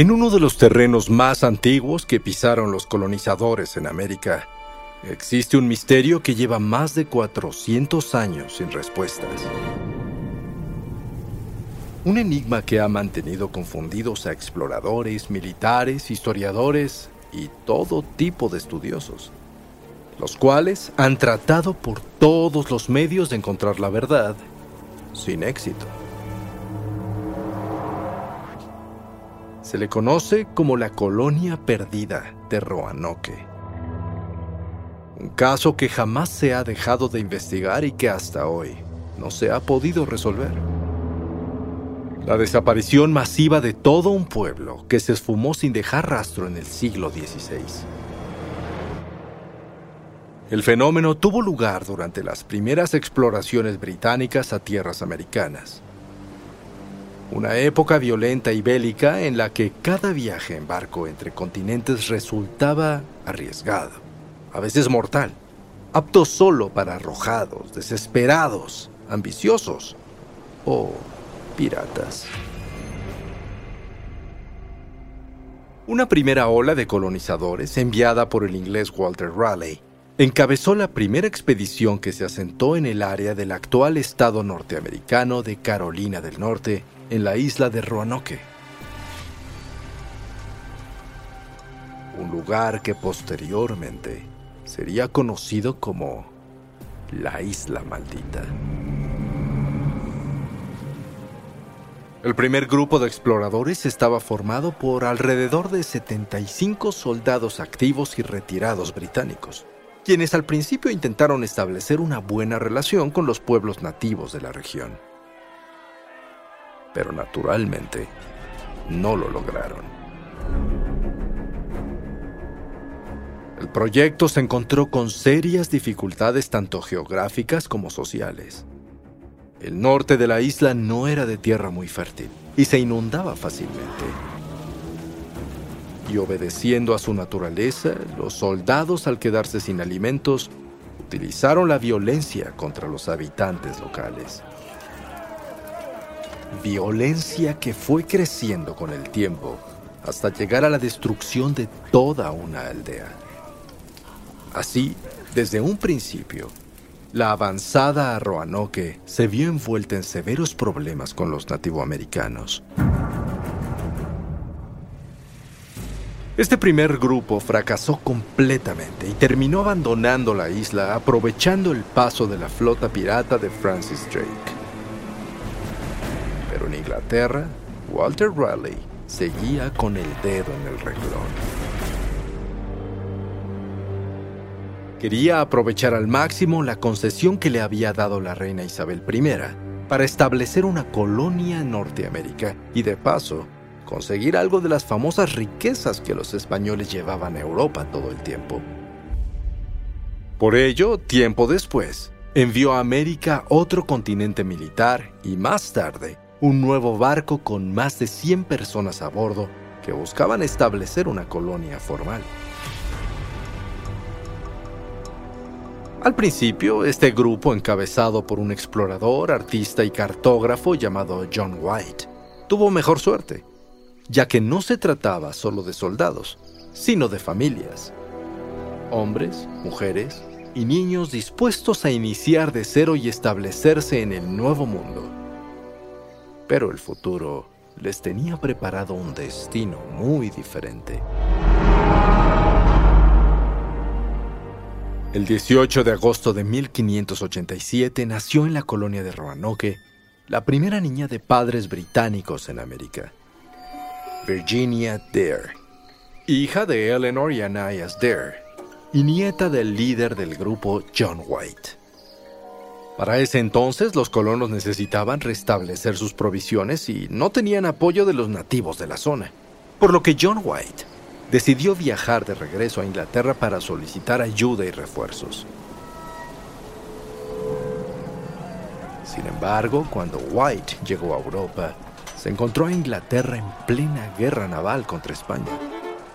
En uno de los terrenos más antiguos que pisaron los colonizadores en América, existe un misterio que lleva más de 400 años sin respuestas. Un enigma que ha mantenido confundidos a exploradores, militares, historiadores y todo tipo de estudiosos, los cuales han tratado por todos los medios de encontrar la verdad sin éxito. Se le conoce como la colonia perdida de Roanoke. Un caso que jamás se ha dejado de investigar y que hasta hoy no se ha podido resolver. La desaparición masiva de todo un pueblo que se esfumó sin dejar rastro en el siglo XVI. El fenómeno tuvo lugar durante las primeras exploraciones británicas a tierras americanas una época violenta y bélica en la que cada viaje en barco entre continentes resultaba arriesgado, a veces mortal, apto solo para arrojados, desesperados, ambiciosos o piratas. Una primera ola de colonizadores enviada por el inglés Walter Raleigh encabezó la primera expedición que se asentó en el área del actual estado norteamericano de Carolina del Norte en la isla de Roanoke. Un lugar que posteriormente sería conocido como la Isla Maldita. El primer grupo de exploradores estaba formado por alrededor de 75 soldados activos y retirados británicos, quienes al principio intentaron establecer una buena relación con los pueblos nativos de la región pero naturalmente no lo lograron. El proyecto se encontró con serias dificultades tanto geográficas como sociales. El norte de la isla no era de tierra muy fértil y se inundaba fácilmente. Y obedeciendo a su naturaleza, los soldados al quedarse sin alimentos utilizaron la violencia contra los habitantes locales violencia que fue creciendo con el tiempo hasta llegar a la destrucción de toda una aldea. Así, desde un principio, la avanzada a Roanoke se vio envuelta en severos problemas con los nativoamericanos. Este primer grupo fracasó completamente y terminó abandonando la isla aprovechando el paso de la flota pirata de Francis Drake en Inglaterra, Walter Raleigh seguía con el dedo en el renglón. Quería aprovechar al máximo la concesión que le había dado la reina Isabel I para establecer una colonia en Norteamérica y de paso conseguir algo de las famosas riquezas que los españoles llevaban a Europa todo el tiempo. Por ello, tiempo después, envió a América otro continente militar y más tarde un nuevo barco con más de 100 personas a bordo que buscaban establecer una colonia formal. Al principio, este grupo, encabezado por un explorador, artista y cartógrafo llamado John White, tuvo mejor suerte, ya que no se trataba solo de soldados, sino de familias. Hombres, mujeres y niños dispuestos a iniciar de cero y establecerse en el nuevo mundo pero el futuro les tenía preparado un destino muy diferente. El 18 de agosto de 1587 nació en la colonia de Roanoke la primera niña de padres británicos en América, Virginia Dare, hija de Eleanor y Ananias Dare, y nieta del líder del grupo John White. Para ese entonces los colonos necesitaban restablecer sus provisiones y no tenían apoyo de los nativos de la zona, por lo que John White decidió viajar de regreso a Inglaterra para solicitar ayuda y refuerzos. Sin embargo, cuando White llegó a Europa, se encontró a Inglaterra en plena guerra naval contra España,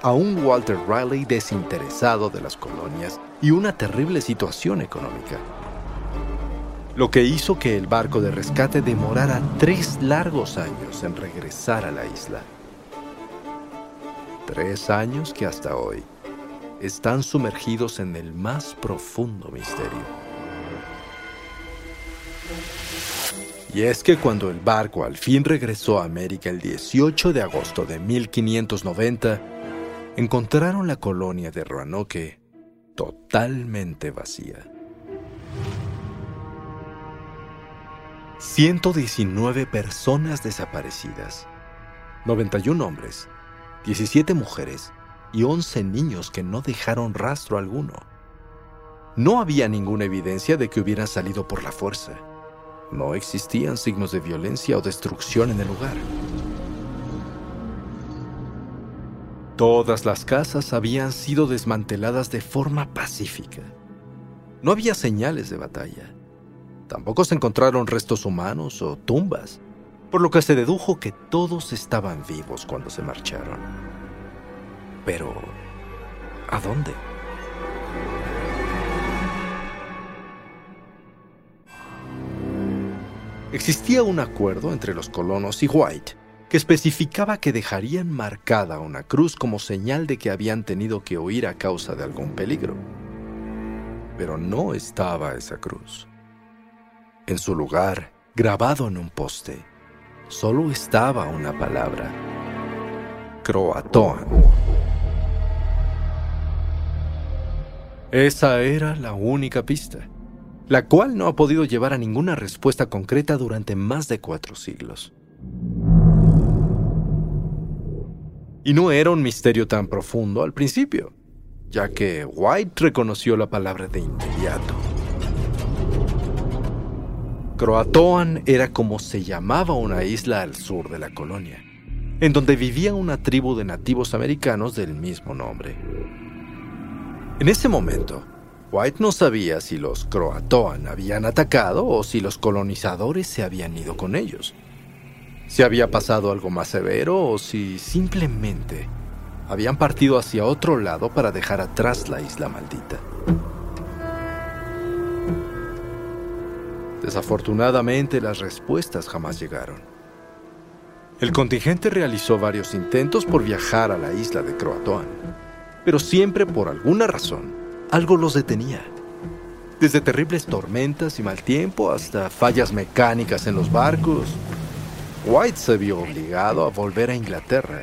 a un Walter Riley desinteresado de las colonias y una terrible situación económica, lo que hizo que el barco de rescate demorara tres largos años en regresar a la isla. Tres años que hasta hoy están sumergidos en el más profundo misterio. Y es que cuando el barco al fin regresó a América el 18 de agosto de 1590, encontraron la colonia de Roanoke totalmente vacía. 119 personas desaparecidas, 91 hombres, 17 mujeres y 11 niños que no dejaron rastro alguno. No había ninguna evidencia de que hubieran salido por la fuerza. No existían signos de violencia o destrucción en el lugar. Todas las casas habían sido desmanteladas de forma pacífica. No había señales de batalla. Tampoco se encontraron restos humanos o tumbas por lo que se dedujo que todos estaban vivos cuando se marcharon. Pero, ¿a dónde? Existía un acuerdo entre los colonos y White que especificaba que dejarían marcada una cruz como señal de que habían tenido que huir a causa de algún peligro. Pero no estaba esa cruz. En su lugar, grabado en un poste, solo estaba una palabra. Croatoan. Esa era la única pista, la cual no ha podido llevar a ninguna respuesta concreta durante más de cuatro siglos. Y no era un misterio tan profundo al principio, ya que White reconoció la palabra de inmediato. Croatoan era como se llamaba una isla al sur de la colonia, en donde vivía una tribu de nativos americanos del mismo nombre. En ese momento, White no sabía si los Croatoan habían atacado o si los colonizadores se habían ido con ellos. Si había pasado algo más severo o si simplemente habían partido hacia otro lado para dejar atrás la isla maldita. Desafortunadamente las respuestas jamás llegaron. El contingente realizó varios intentos por viajar a la isla de Croatoan, pero siempre por alguna razón algo los detenía. Desde terribles tormentas y mal tiempo hasta fallas mecánicas en los barcos, White se vio obligado a volver a Inglaterra,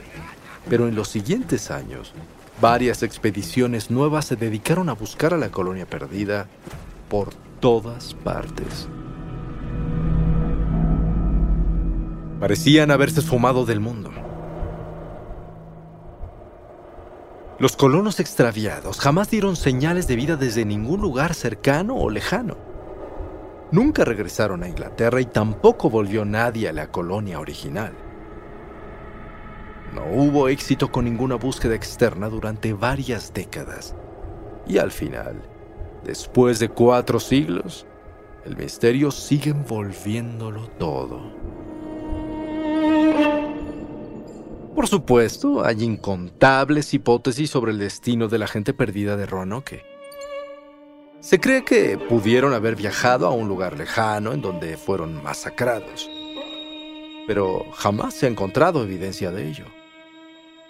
pero en los siguientes años, varias expediciones nuevas se dedicaron a buscar a la colonia perdida por todas partes. Parecían haberse esfumado del mundo. Los colonos extraviados jamás dieron señales de vida desde ningún lugar cercano o lejano. Nunca regresaron a Inglaterra y tampoco volvió nadie a la colonia original. No hubo éxito con ninguna búsqueda externa durante varias décadas. Y al final, después de cuatro siglos, el misterio sigue envolviéndolo todo. Por supuesto, hay incontables hipótesis sobre el destino de la gente perdida de Roanoke. Se cree que pudieron haber viajado a un lugar lejano en donde fueron masacrados, pero jamás se ha encontrado evidencia de ello.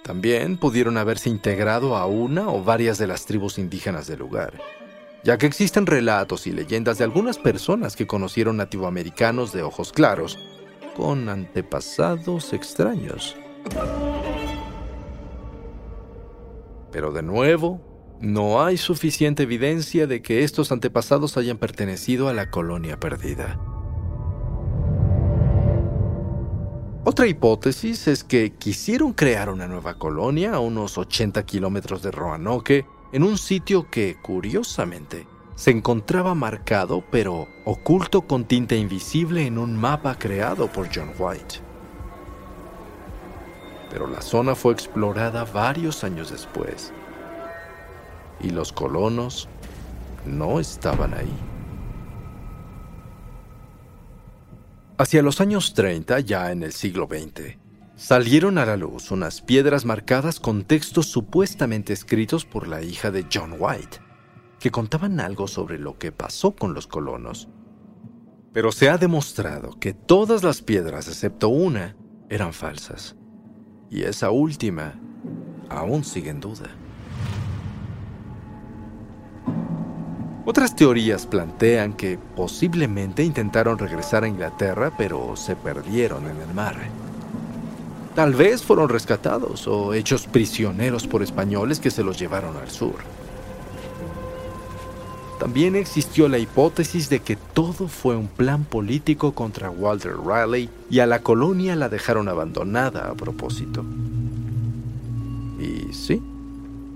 También pudieron haberse integrado a una o varias de las tribus indígenas del lugar, ya que existen relatos y leyendas de algunas personas que conocieron nativoamericanos de ojos claros con antepasados extraños. Pero de nuevo, no hay suficiente evidencia de que estos antepasados hayan pertenecido a la colonia perdida. Otra hipótesis es que quisieron crear una nueva colonia a unos 80 kilómetros de Roanoke, en un sitio que, curiosamente, se encontraba marcado pero oculto con tinta invisible en un mapa creado por John White. Pero la zona fue explorada varios años después y los colonos no estaban ahí. Hacia los años 30, ya en el siglo XX, salieron a la luz unas piedras marcadas con textos supuestamente escritos por la hija de John White, que contaban algo sobre lo que pasó con los colonos. Pero se ha demostrado que todas las piedras, excepto una, eran falsas. Y esa última aún sigue en duda. Otras teorías plantean que posiblemente intentaron regresar a Inglaterra, pero se perdieron en el mar. Tal vez fueron rescatados o hechos prisioneros por españoles que se los llevaron al sur. También existió la hipótesis de que todo fue un plan político contra Walter Raleigh y a la colonia la dejaron abandonada a propósito. Y sí,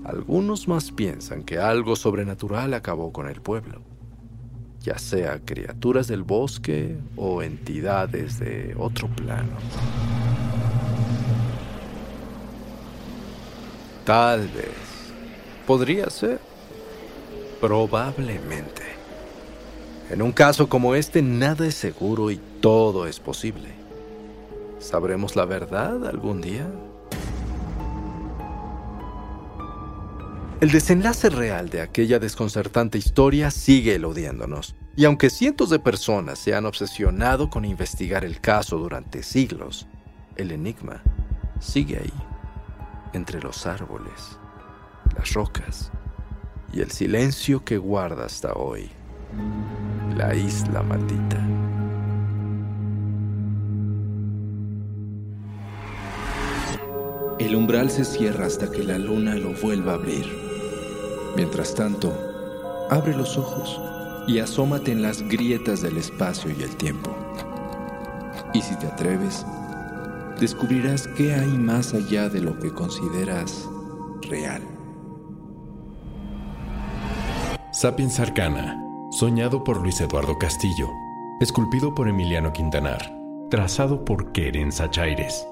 algunos más piensan que algo sobrenatural acabó con el pueblo, ya sea criaturas del bosque o entidades de otro plano. Tal vez. Podría ser. Probablemente. En un caso como este nada es seguro y todo es posible. ¿Sabremos la verdad algún día? El desenlace real de aquella desconcertante historia sigue eludiéndonos. Y aunque cientos de personas se han obsesionado con investigar el caso durante siglos, el enigma sigue ahí entre los árboles, las rocas y el silencio que guarda hasta hoy la isla maldita. El umbral se cierra hasta que la luna lo vuelva a abrir. Mientras tanto, abre los ojos y asómate en las grietas del espacio y el tiempo. Y si te atreves, descubrirás qué hay más allá de lo que consideras real. Sapiens Arcana, soñado por Luis Eduardo Castillo, esculpido por Emiliano Quintanar, trazado por Keren Sachaires.